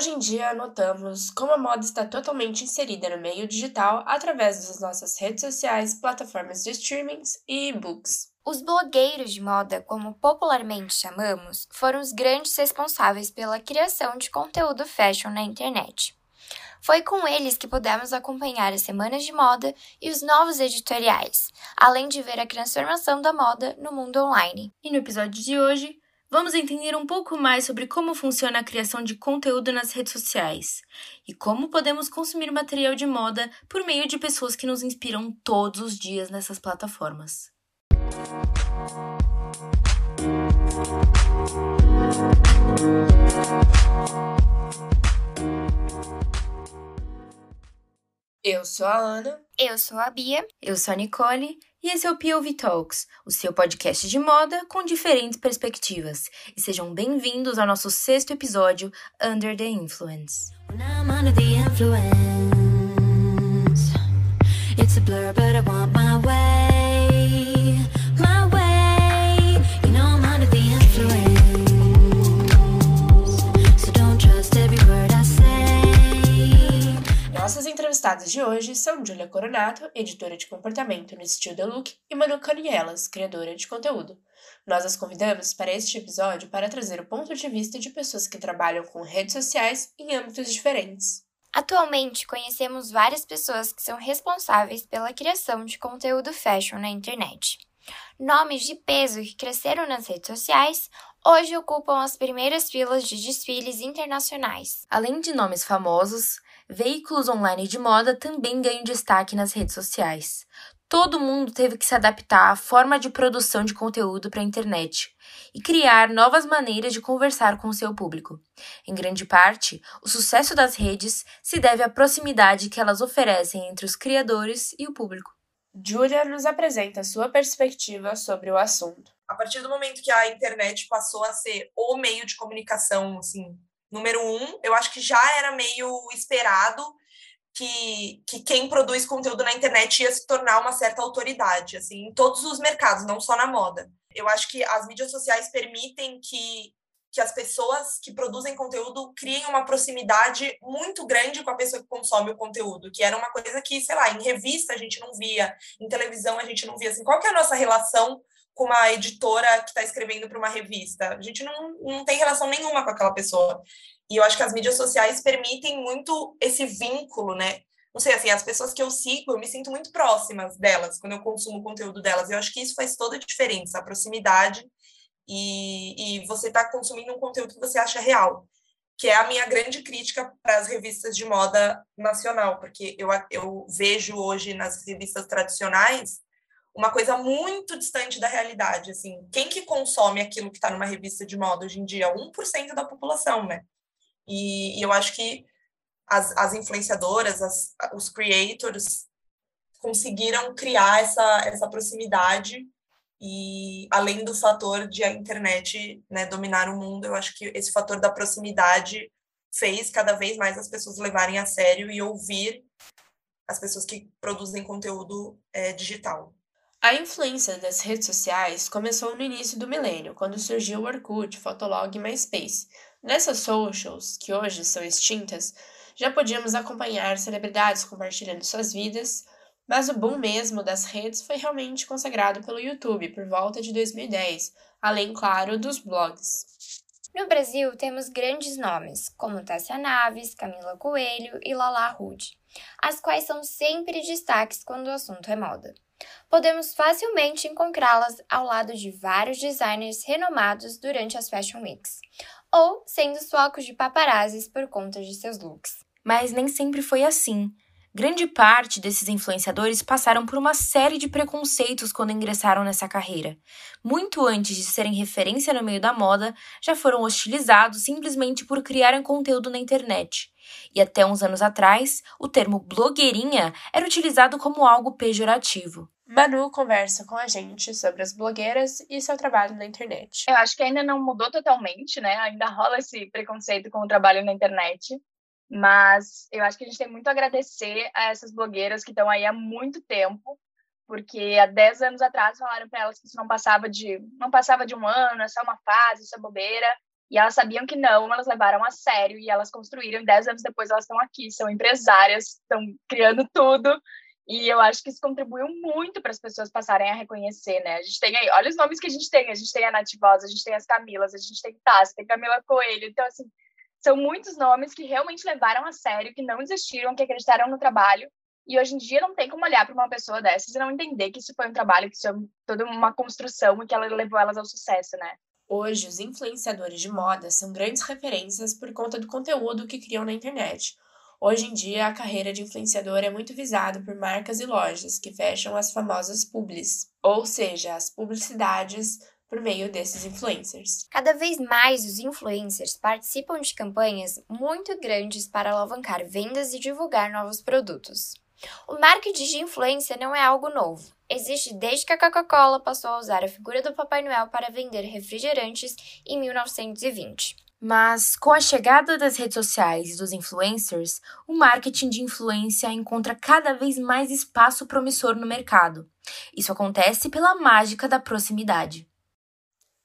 Hoje em dia, notamos como a moda está totalmente inserida no meio digital através das nossas redes sociais, plataformas de streamings e e-books. Os blogueiros de moda, como popularmente chamamos, foram os grandes responsáveis pela criação de conteúdo fashion na internet. Foi com eles que pudemos acompanhar as semanas de moda e os novos editoriais, além de ver a transformação da moda no mundo online. E no episódio de hoje, vamos entender um pouco mais sobre como funciona a criação de conteúdo nas redes sociais e como podemos consumir material de moda por meio de pessoas que nos inspiram todos os dias nessas plataformas. Eu sou a Ana. Eu sou a Bia. Eu sou a Nicole. E esse é o POV Talks, o seu podcast de moda com diferentes perspectivas. E sejam bem-vindos ao nosso sexto episódio, Under the Influence. It's a blur, but I want my way. Entrevistadas de hoje são Julia Coronato, editora de comportamento no Estilo The Look, e Manu Canielas, criadora de conteúdo. Nós as convidamos para este episódio para trazer o ponto de vista de pessoas que trabalham com redes sociais em âmbitos diferentes. Atualmente, conhecemos várias pessoas que são responsáveis pela criação de conteúdo fashion na internet. Nomes de peso que cresceram nas redes sociais hoje ocupam as primeiras filas de desfiles internacionais. Além de nomes famosos, veículos online de moda também ganham destaque nas redes sociais. Todo mundo teve que se adaptar à forma de produção de conteúdo para a internet e criar novas maneiras de conversar com seu público. Em grande parte, o sucesso das redes se deve à proximidade que elas oferecem entre os criadores e o público. Julia nos apresenta sua perspectiva sobre o assunto. A partir do momento que a internet passou a ser o meio de comunicação assim, número um, eu acho que já era meio esperado que, que quem produz conteúdo na internet ia se tornar uma certa autoridade, assim, em todos os mercados, não só na moda. Eu acho que as mídias sociais permitem que, que as pessoas que produzem conteúdo criem uma proximidade muito grande com a pessoa que consome o conteúdo, que era uma coisa que, sei lá, em revista a gente não via, em televisão a gente não via. Assim, qual que é a nossa relação com uma editora que está escrevendo para uma revista. A gente não, não tem relação nenhuma com aquela pessoa. E eu acho que as mídias sociais permitem muito esse vínculo, né? Não sei, assim, as pessoas que eu sigo, eu me sinto muito próximas delas quando eu consumo o conteúdo delas. Eu acho que isso faz toda a diferença, a proximidade e, e você está consumindo um conteúdo que você acha real, que é a minha grande crítica para as revistas de moda nacional, porque eu, eu vejo hoje nas revistas tradicionais uma coisa muito distante da realidade, assim. Quem que consome aquilo que está numa revista de moda hoje em dia? 1% da população, né? E, e eu acho que as, as influenciadoras, as, os creators conseguiram criar essa, essa proximidade e além do fator de a internet né, dominar o mundo, eu acho que esse fator da proximidade fez cada vez mais as pessoas levarem a sério e ouvir as pessoas que produzem conteúdo é, digital. A influência das redes sociais começou no início do milênio, quando surgiu o Orkut, Fotolog e MySpace. Nessas socials, que hoje são extintas, já podíamos acompanhar celebridades compartilhando suas vidas, mas o boom mesmo das redes foi realmente consagrado pelo YouTube por volta de 2010, além, claro, dos blogs. No Brasil, temos grandes nomes, como Tássia Naves, Camila Coelho e Lala Rude, as quais são sempre destaques quando o assunto é moda podemos facilmente encontrá-las ao lado de vários designers renomados durante as Fashion Weeks, ou sendo os focos de paparazzis por conta de seus looks. Mas nem sempre foi assim. Grande parte desses influenciadores passaram por uma série de preconceitos quando ingressaram nessa carreira. Muito antes de serem referência no meio da moda, já foram hostilizados simplesmente por criarem conteúdo na internet. E até uns anos atrás, o termo blogueirinha era utilizado como algo pejorativo. Manu conversa com a gente sobre as blogueiras e seu trabalho na internet. Eu acho que ainda não mudou totalmente, né? Ainda rola esse preconceito com o trabalho na internet. Mas eu acho que a gente tem muito a agradecer a essas blogueiras que estão aí há muito tempo, porque há 10 anos atrás falaram para elas que isso não passava de não passava de um ano, é só uma fase, isso é bobeira. E elas sabiam que não, elas levaram a sério e elas construíram. Dez anos depois elas estão aqui, são empresárias, estão criando tudo. E eu acho que isso contribuiu muito para as pessoas passarem a reconhecer, né? A gente tem aí, olha os nomes que a gente tem. A gente tem a Nativosa, a gente tem as Camilas, a gente tem Tassi, tem Camila Coelho. Então, assim, são muitos nomes que realmente levaram a sério, que não desistiram, que acreditaram no trabalho. E hoje em dia não tem como olhar para uma pessoa dessas e não entender que isso foi um trabalho, que isso é toda uma construção e que ela levou elas ao sucesso, né? Hoje, os influenciadores de moda são grandes referências por conta do conteúdo que criam na internet. Hoje em dia, a carreira de influenciador é muito visada por marcas e lojas que fecham as famosas publis, ou seja, as publicidades por meio desses influencers. Cada vez mais os influencers participam de campanhas muito grandes para alavancar vendas e divulgar novos produtos. O marketing de influência não é algo novo. Existe desde que a Coca-Cola passou a usar a figura do Papai Noel para vender refrigerantes em 1920. Mas com a chegada das redes sociais e dos influencers, o marketing de influência encontra cada vez mais espaço promissor no mercado. Isso acontece pela mágica da proximidade.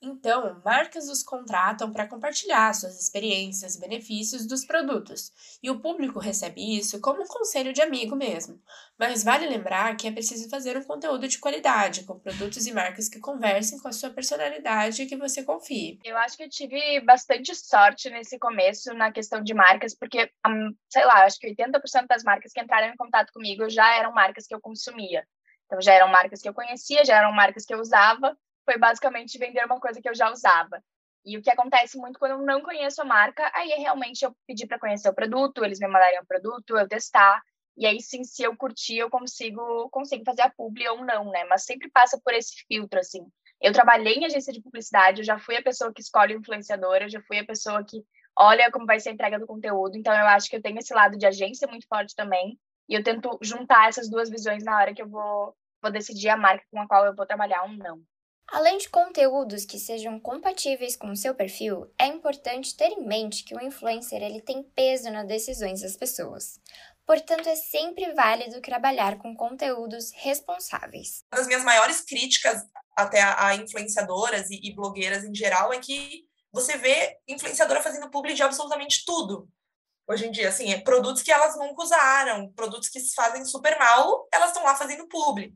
Então, marcas os contratam para compartilhar suas experiências e benefícios dos produtos, e o público recebe isso como um conselho de amigo mesmo. Mas vale lembrar que é preciso fazer um conteúdo de qualidade, com produtos e marcas que conversem com a sua personalidade e que você confie. Eu acho que eu tive bastante sorte nesse começo na questão de marcas, porque, sei lá, acho que 80% das marcas que entraram em contato comigo já eram marcas que eu consumia. Então, já eram marcas que eu conhecia, já eram marcas que eu usava, foi basicamente vender uma coisa que eu já usava. E o que acontece muito quando eu não conheço a marca, aí é realmente eu pedir para conhecer o produto, eles me mandarem o produto, eu testar, e aí sim, se eu curtir, eu consigo, consigo fazer a publi ou não, né? Mas sempre passa por esse filtro, assim. Eu trabalhei em agência de publicidade, eu já fui a pessoa que escolhe o influenciador, eu já fui a pessoa que olha como vai ser a entrega do conteúdo, então eu acho que eu tenho esse lado de agência muito forte também, e eu tento juntar essas duas visões na hora que eu vou, vou decidir a marca com a qual eu vou trabalhar ou não. Além de conteúdos que sejam compatíveis com o seu perfil, é importante ter em mente que o influencer ele tem peso nas decisões das pessoas. Portanto, é sempre válido trabalhar com conteúdos responsáveis. Uma das minhas maiores críticas até a, influenciadoras e, e blogueiras em geral é que você vê influenciadora fazendo publi de absolutamente tudo. Hoje em dia, assim, é produtos que elas nunca usaram, produtos que se fazem super mal, elas estão lá fazendo publi.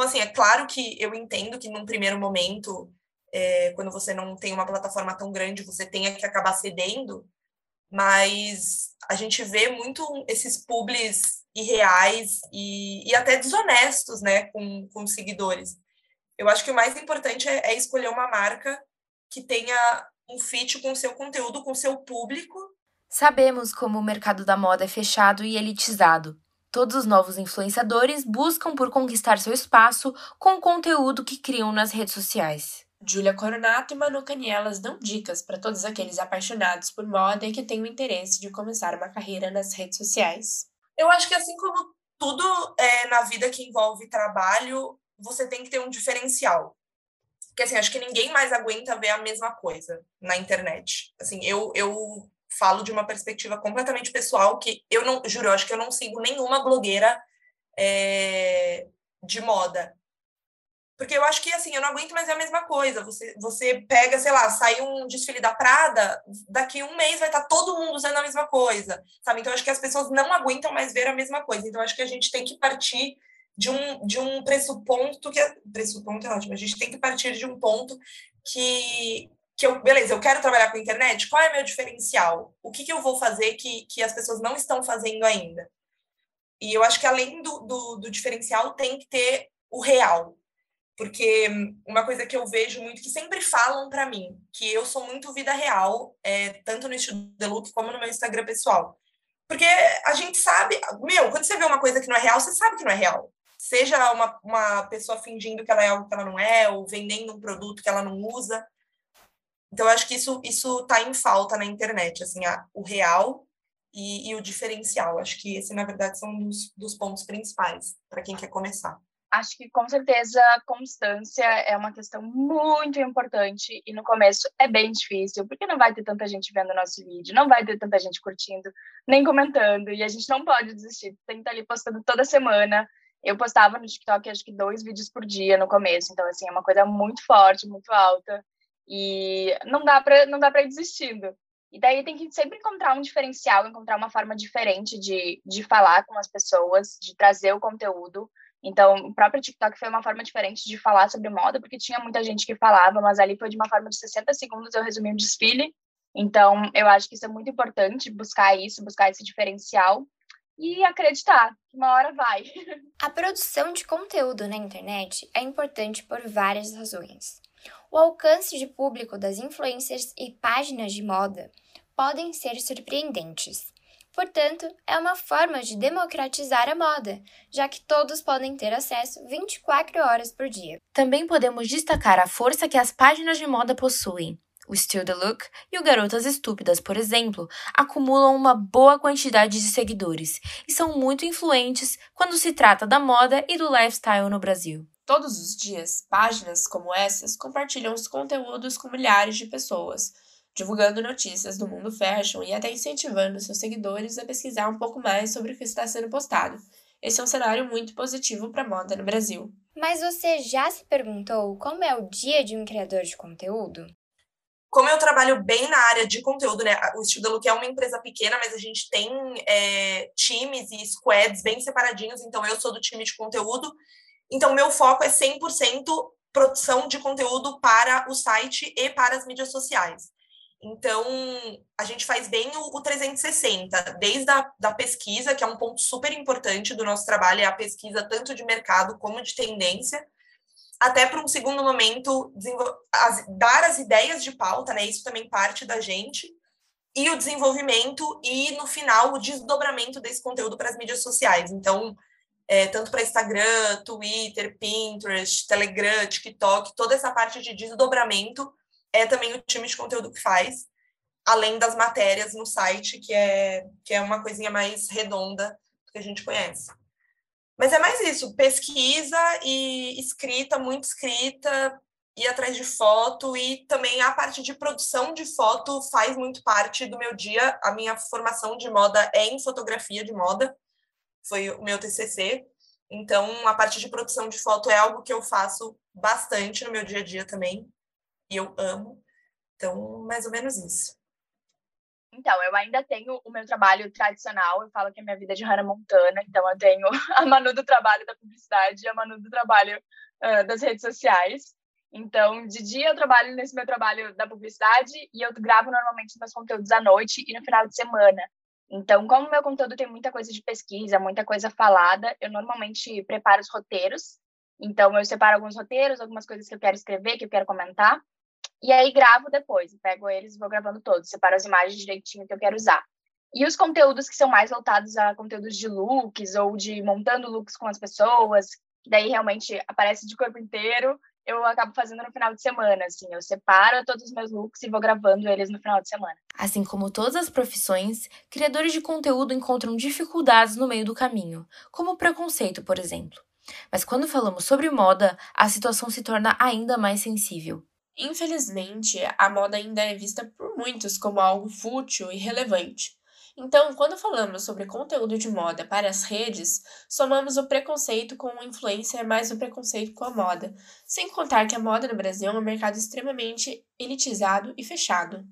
Então, assim, é claro que eu entendo que num primeiro momento, é, quando você não tem uma plataforma tão grande, você tenha que acabar cedendo, mas a gente vê muito esses publis irreais e, e até desonestos, né, com, com seguidores. Eu acho que o mais importante é, é escolher uma marca que tenha um fit com o seu conteúdo, com o seu público. Sabemos como o mercado da moda é fechado e elitizado. Todos os novos influenciadores buscam por conquistar seu espaço com o conteúdo que criam nas redes sociais. Julia Coronato e Manu Canielas dão dicas para todos aqueles apaixonados por moda e que têm o interesse de começar uma carreira nas redes sociais. Eu acho que assim como tudo é, na vida que envolve trabalho, você tem que ter um diferencial. Porque assim, acho que ninguém mais aguenta ver a mesma coisa na internet. Assim, eu, eu falo de uma perspectiva completamente pessoal, que eu não, juro, eu acho que eu não sigo nenhuma blogueira é, de moda. Porque eu acho que, assim, eu não aguento mais ver a mesma coisa. Você, você pega, sei lá, sai um desfile da Prada, daqui um mês vai estar todo mundo usando a mesma coisa, sabe? Então, eu acho que as pessoas não aguentam mais ver a mesma coisa. Então, eu acho que a gente tem que partir de um, de um pressuposto que... É, pressuponto é ótimo. A gente tem que partir de um ponto que, que eu, beleza, eu quero trabalhar com internet, qual é meu diferencial? O que, que eu vou fazer que, que as pessoas não estão fazendo ainda? E eu acho que além do, do, do diferencial, tem que ter o real. Porque uma coisa que eu vejo muito, que sempre falam para mim, que eu sou muito vida real, é, tanto no estilo de como no meu Instagram pessoal. Porque a gente sabe, meu, quando você vê uma coisa que não é real, você sabe que não é real. Seja uma, uma pessoa fingindo que ela é algo que ela não é, ou vendendo um produto que ela não usa. Então, eu acho que isso isso está em falta na internet, assim, a, o real e, e, o diferencial. Acho que esse, na verdade, são dos, dos pontos principais para quem quer começar. Acho que, com certeza, constância é uma questão muito importante e no começo é bem difícil, porque não vai ter tanta gente vendo nosso vídeo, não vai ter tanta gente curtindo, nem comentando, e a gente não pode desistir, tem que estar ali postando toda semana. Eu postava no TikTok, acho que dois vídeos por dia no começo, então, assim, é uma coisa muito forte, muito alta, E não dá para não dá para ir desistindo. E daí tem que sempre encontrar um diferencial, encontrar uma forma diferente de, de falar com as pessoas, de trazer o conteúdo. Então, o próprio TikTok foi uma forma diferente de falar sobre moda, porque tinha muita gente que falava, mas ali foi de uma forma de 60 segundos eu resumi um desfile. Então, eu acho que isso é muito importante, buscar isso, buscar esse diferencial e acreditar que uma hora vai. A produção de conteúdo na internet é importante por várias razões. O alcance de público das influencers e páginas de moda podem ser surpreendentes. Portanto, é uma forma de democratizar a moda, já que todos podem ter acesso 24 horas por dia. Também podemos destacar a força que as páginas de moda possuem. O Still the Look e o Garotas Estúpidas, por exemplo, acumulam uma boa quantidade de seguidores e são muito influentes quando se trata da moda e do lifestyle no Brasil. Todos os dias, páginas como essas compartilham os conteúdos com milhares de pessoas, divulgando notícias do mundo fashion e até incentivando seus seguidores a pesquisar um pouco mais sobre o que está sendo postado. Esse é um cenário muito positivo para a moda no Brasil. Mas você já se perguntou como é o dia de um criador de conteúdo? como eu trabalho bem na área de conteúdo, né? O Estilo Look é uma empresa pequena, mas a gente tem é, times e squads bem separadinhos, então eu sou do time de conteúdo. Então, meu foco é 100% produção de conteúdo para o site e para as mídias sociais. Então, a gente faz bem o, o 360, desde a da pesquisa, que é um ponto super importante do nosso trabalho, é a pesquisa tanto de mercado como de tendência, até para um segundo momento as, dar as ideias de pauta, né? Isso também parte da gente. E o desenvolvimento e, no final, o desdobramento desse conteúdo para as mídias sociais. Então, é, tanto para Instagram, Twitter, Pinterest, Telegram, TikTok, toda essa parte de desdobramento é também o time de conteúdo que faz, além das matérias no site, que é, que é uma coisinha mais redonda que a gente conhece. Mas é mais isso, pesquisa e escrita, muito escrita, ir atrás de foto e também a parte de produção de foto faz muito parte do meu dia. A minha formação de moda é em fotografia de moda, foi o meu TCC. Então, a parte de produção de foto é algo que eu faço bastante no meu dia a dia também, e eu amo. Então, mais ou menos isso. Então, eu ainda tenho o meu trabalho tradicional, eu falo que a minha vida é de Hannah Montana, então eu tenho a Manu do trabalho da publicidade e a Manu do trabalho uh, das redes sociais. Então, de dia eu trabalho nesse meu trabalho da publicidade e eu gravo normalmente meus conteúdos à noite e no final de semana. Então, como meu conteúdo tem muita coisa de pesquisa, muita coisa falada, eu normalmente preparo os roteiros. Então, eu separo alguns roteiros, algumas coisas que eu quero escrever, que eu quero comentar. E aí gravo depois, pego eles e vou gravando todos, separo as imagens direitinho que eu quero usar. E os conteúdos que são mais voltados a conteúdos de looks ou de montando looks com as pessoas, daí realmente aparece de corpo inteiro, eu acabo fazendo no final de semana, assim, eu separo todos os meus looks e vou gravando eles no final de semana. Assim como todas as profissões, criadores de conteúdo encontram dificuldades no meio do caminho, como o preconceito, por exemplo. Mas quando falamos sobre moda, a situação se torna ainda mais sensível. Infelizmente, a moda ainda é vista por muitos como algo fútil e relevante. Então, quando falamos sobre conteúdo de moda para as redes, somamos o preconceito com o influencer mais o preconceito com a moda, sem contar que a moda no Brasil é um mercado extremamente elitizado e fechado.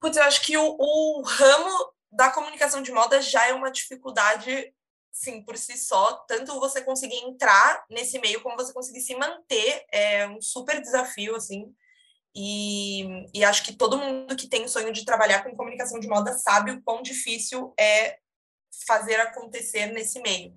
Putz, eu acho que o, o ramo da comunicação de moda já é uma dificuldade, sim, por si só. Tanto você conseguir entrar nesse meio, como você conseguir se manter, é um super desafio, assim. E, e, acho que todo mundo que tem o sonho de trabalhar com comunicação de moda sabe o quão difícil é fazer acontecer nesse meio.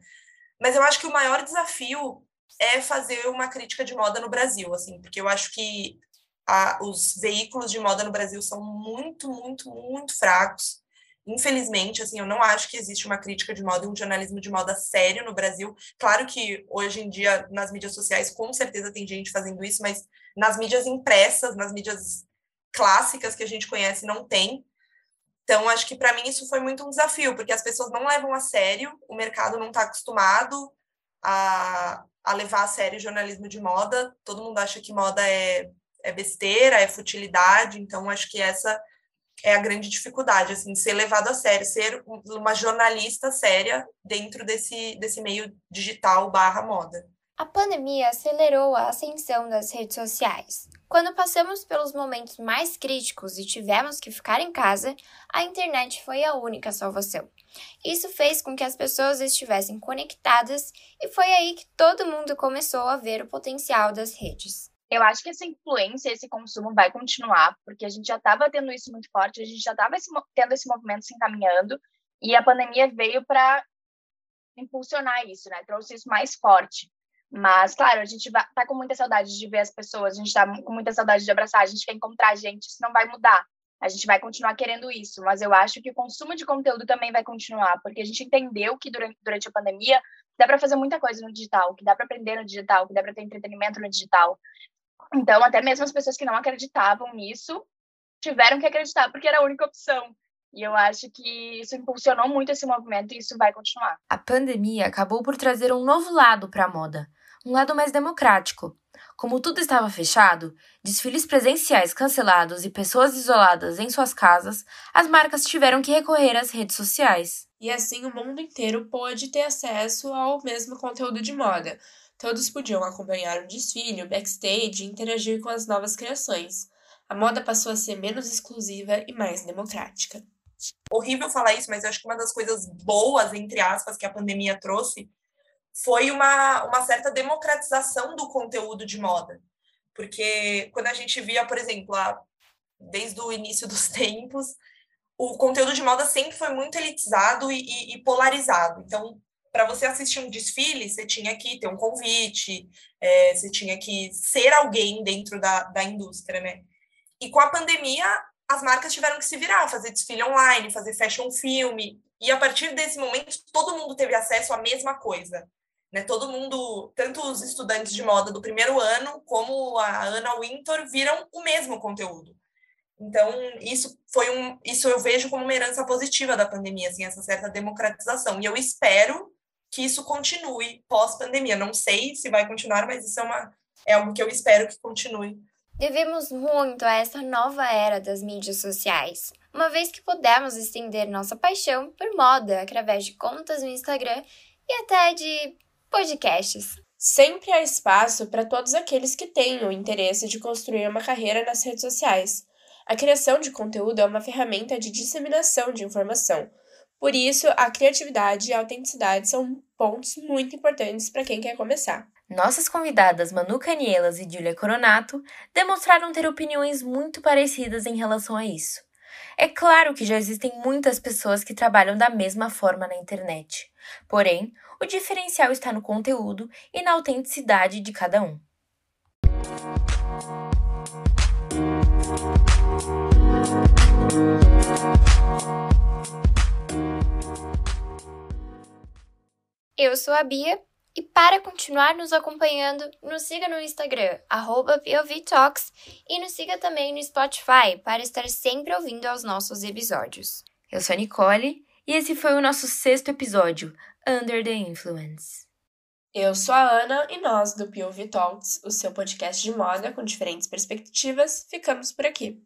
Mas eu acho que o maior desafio é fazer uma crítica de moda no Brasil, assim, porque eu acho que a, os veículos de moda no Brasil são muito, muito, muito fracos. Infelizmente, assim, eu não acho que existe uma crítica de moda e um jornalismo de moda sério no Brasil. Claro que hoje em dia, nas mídias sociais, com certeza tem gente fazendo isso, mas nas mídias impressas, nas mídias clássicas que a gente conhece, não tem. Então, acho que para mim isso foi muito um desafio, porque as pessoas não levam a sério, o mercado não está acostumado a, a levar a sério jornalismo de moda, todo mundo acha que moda é, é besteira, é futilidade, então acho que essa é a grande dificuldade, assim, ser levado a sério, ser uma jornalista séria dentro desse, desse meio digital barra moda. A pandemia acelerou a ascensão das redes sociais. Quando passamos pelos momentos mais críticos e tivemos que ficar em casa, a internet foi a única salvação. Isso fez com que as pessoas estivessem conectadas e foi aí que todo mundo começou a ver o potencial das redes. Eu acho que essa influência, esse consumo vai continuar, porque a gente já estava tendo isso muito forte, a gente já estava tendo esse movimento se encaminhando, e a pandemia veio para impulsionar isso, né? Trouxe isso mais forte. Mas, claro, a gente tá com muita saudade de ver as pessoas, a gente tá com muita saudade de abraçar, a gente quer encontrar gente, isso não vai mudar. A gente vai continuar querendo isso, mas eu acho que o consumo de conteúdo também vai continuar, porque a gente entendeu que durante, durante a pandemia dá para fazer muita coisa no digital, que dá para aprender no digital, que dá para ter entretenimento no digital. Então, até mesmo as pessoas que não acreditavam nisso tiveram que acreditar, porque era a única opção. E eu acho que isso impulsionou muito esse movimento e isso vai continuar. A pandemia acabou por trazer um novo lado para a moda, um lado mais democrático. Como tudo estava fechado, desfiles presenciais cancelados e pessoas isoladas em suas casas, as marcas tiveram que recorrer às redes sociais. E assim o mundo inteiro pôde ter acesso ao mesmo conteúdo de moda. Todos podiam acompanhar o desfile, o backstage e interagir com as novas criações. A moda passou a ser menos exclusiva e mais democrática horrível falar isso, mas eu acho que uma das coisas boas, entre aspas, que a pandemia trouxe foi uma, uma certa democratização do conteúdo de moda. Porque quando a gente via, por exemplo, a, desde o início dos tempos, o conteúdo de moda sempre foi muito elitizado e, e, e polarizado. Então, para você assistir um desfile, você tinha que ter um convite, é, você tinha que ser alguém dentro da, da indústria, né? E com a pandemia, as marcas tiveram que se virar, fazer desfile online, fazer fashion filme. E a partir desse momento, todo mundo teve acesso à mesma coisa. Né? Todo mundo, tanto os estudantes de moda do primeiro ano, como a Ana Winter, viram o mesmo conteúdo. Então, isso foi um, isso eu vejo como uma herança positiva da pandemia, assim, essa certa democratização. E eu espero que isso continue pós-pandemia. Não sei se vai continuar, mas isso é, uma, é algo que eu espero que continue Devemos muito a essa nova era das mídias sociais, uma vez que pudemos estender nossa paixão por moda através de contas no Instagram e até de podcasts. Sempre há espaço para todos aqueles que têm o interesse de construir uma carreira nas redes sociais. A criação de conteúdo é uma ferramenta de disseminação de informação. Por isso, a criatividade e a autenticidade são pontos muito importantes para quem quer começar. Nossas convidadas Manu Canielas e Julia Coronato demonstraram ter opiniões muito parecidas em relação a isso. É claro que já existem muitas pessoas que trabalham da mesma forma na internet. Porém, o diferencial está no conteúdo e na autenticidade de cada um. Eu sou a Bia e para continuar nos acompanhando, nos siga no Instagram, POVTalks, e nos siga também no Spotify para estar sempre ouvindo aos nossos episódios. Eu sou a Nicole e esse foi o nosso sexto episódio, Under the Influence. Eu sou a Ana e nós do POV Talks, o seu podcast de moda com diferentes perspectivas, ficamos por aqui.